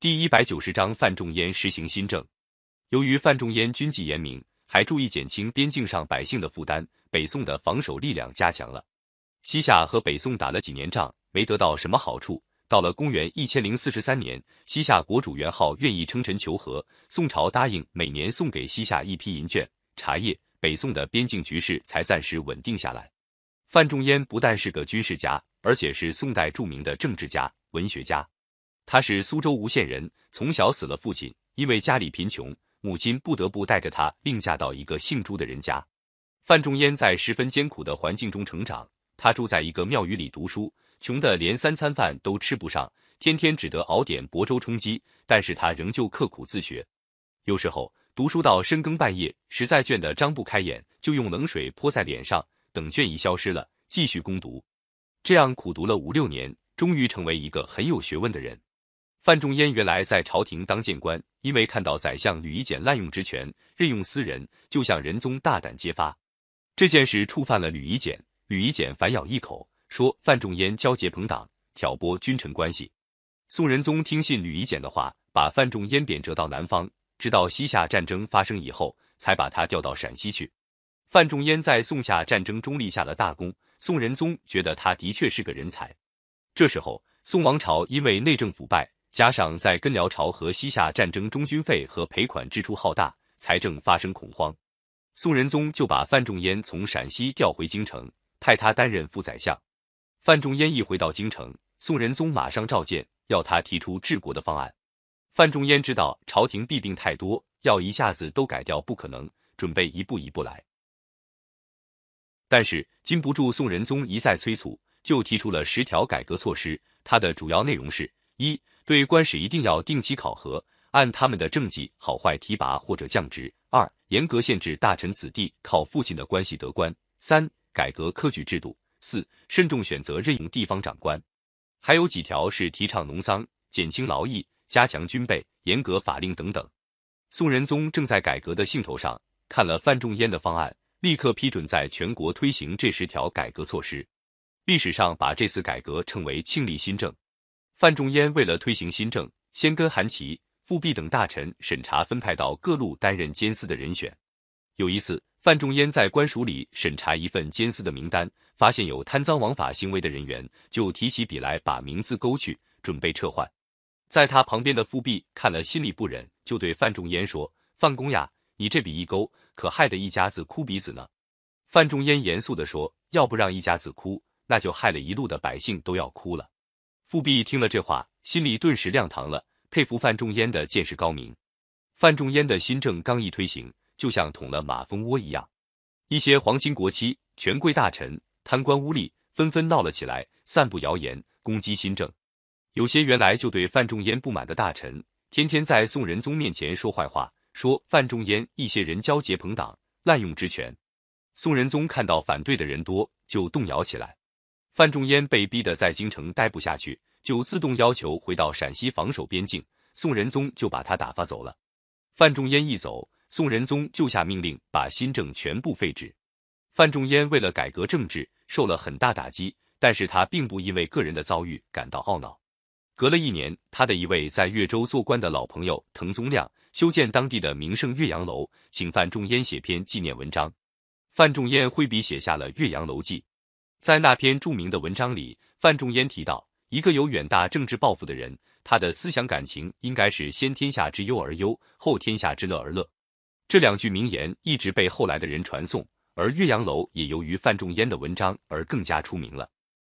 第一百九十章范仲淹实行新政。由于范仲淹军纪严明，还注意减轻边境上百姓的负担，北宋的防守力量加强了。西夏和北宋打了几年仗，没得到什么好处。到了公元一千零四十三年，西夏国主元昊愿意称臣求和，宋朝答应每年送给西夏一批银券、茶叶，北宋的边境局势才暂时稳定下来。范仲淹不但是个军事家，而且是宋代著名的政治家、文学家。他是苏州吴县人，从小死了父亲，因为家里贫穷，母亲不得不带着他另嫁到一个姓朱的人家。范仲淹在十分艰苦的环境中成长，他住在一个庙宇里读书，穷得连三餐饭都吃不上，天天只得熬点薄粥充饥。但是他仍旧刻苦自学，有时候读书到深更半夜，实在倦得张不开眼，就用冷水泼在脸上，等倦意消失了，继续攻读。这样苦读了五六年，终于成为一个很有学问的人。范仲淹原来在朝廷当谏官，因为看到宰相吕夷简滥用职权，任用私人，就向仁宗大胆揭发这件事，触犯了吕夷简。吕夷简反咬一口，说范仲淹交结朋党，挑拨君臣关系。宋仁宗听信吕夷简的话，把范仲淹贬谪到南方，直到西夏战争发生以后，才把他调到陕西去。范仲淹在宋夏战争中立下了大功，宋仁宗觉得他的确是个人才。这时候，宋王朝因为内政腐败。加上在跟辽朝和西夏战争中军费和赔款支出浩大，财政发生恐慌，宋仁宗就把范仲淹从陕西调回京城，派他担任副宰相。范仲淹一回到京城，宋仁宗马上召见，要他提出治国的方案。范仲淹知道朝廷弊病太多，要一下子都改掉不可能，准备一步一步来。但是禁不住宋仁宗一再催促，就提出了十条改革措施。它的主要内容是：一。对官史一定要定期考核，按他们的政绩好坏提拔或者降职。二、严格限制大臣子弟靠父亲的关系得官。三、改革科举制度。四、慎重选择任用地方长官。还有几条是提倡农桑、减轻劳役、加强军备、严格法令等等。宋仁宗正在改革的兴头上，看了范仲淹的方案，立刻批准在全国推行这十条改革措施。历史上把这次改革称为庆历新政。范仲淹为了推行新政，先跟韩琦、富弼等大臣审查分派到各路担任监司的人选。有一次，范仲淹在官署里审查一份监司的名单，发现有贪赃枉法行为的人员，就提起笔来把名字勾去，准备撤换。在他旁边的富弼看了心里不忍，就对范仲淹说：“范公呀，你这笔一勾，可害得一家子哭鼻子呢。”范仲淹严肃地说：“要不让一家子哭，那就害了一路的百姓都要哭了。”富弼听了这话，心里顿时亮堂了，佩服范仲淹的见识高明。范仲淹的新政刚一推行，就像捅了马蜂窝一样，一些皇亲国戚、权贵大臣、贪官污吏纷纷闹了起来，散布谣言，攻击新政。有些原来就对范仲淹不满的大臣，天天在宋仁宗面前说坏话，说范仲淹一些人交结朋党，滥用职权。宋仁宗看到反对的人多，就动摇起来。范仲淹被逼得在京城待不下去，就自动要求回到陕西防守边境。宋仁宗就把他打发走了。范仲淹一走，宋仁宗就下命令把新政全部废止。范仲淹为了改革政治，受了很大打击，但是他并不因为个人的遭遇感到懊恼。隔了一年，他的一位在岳州做官的老朋友滕宗亮修建当地的名胜岳阳楼，请范仲淹写篇纪念文章。范仲淹挥笔写下了《岳阳楼记》。在那篇著名的文章里，范仲淹提到，一个有远大政治抱负的人，他的思想感情应该是先天下之忧而忧，后天下之乐而乐。这两句名言一直被后来的人传颂，而岳阳楼也由于范仲淹的文章而更加出名了。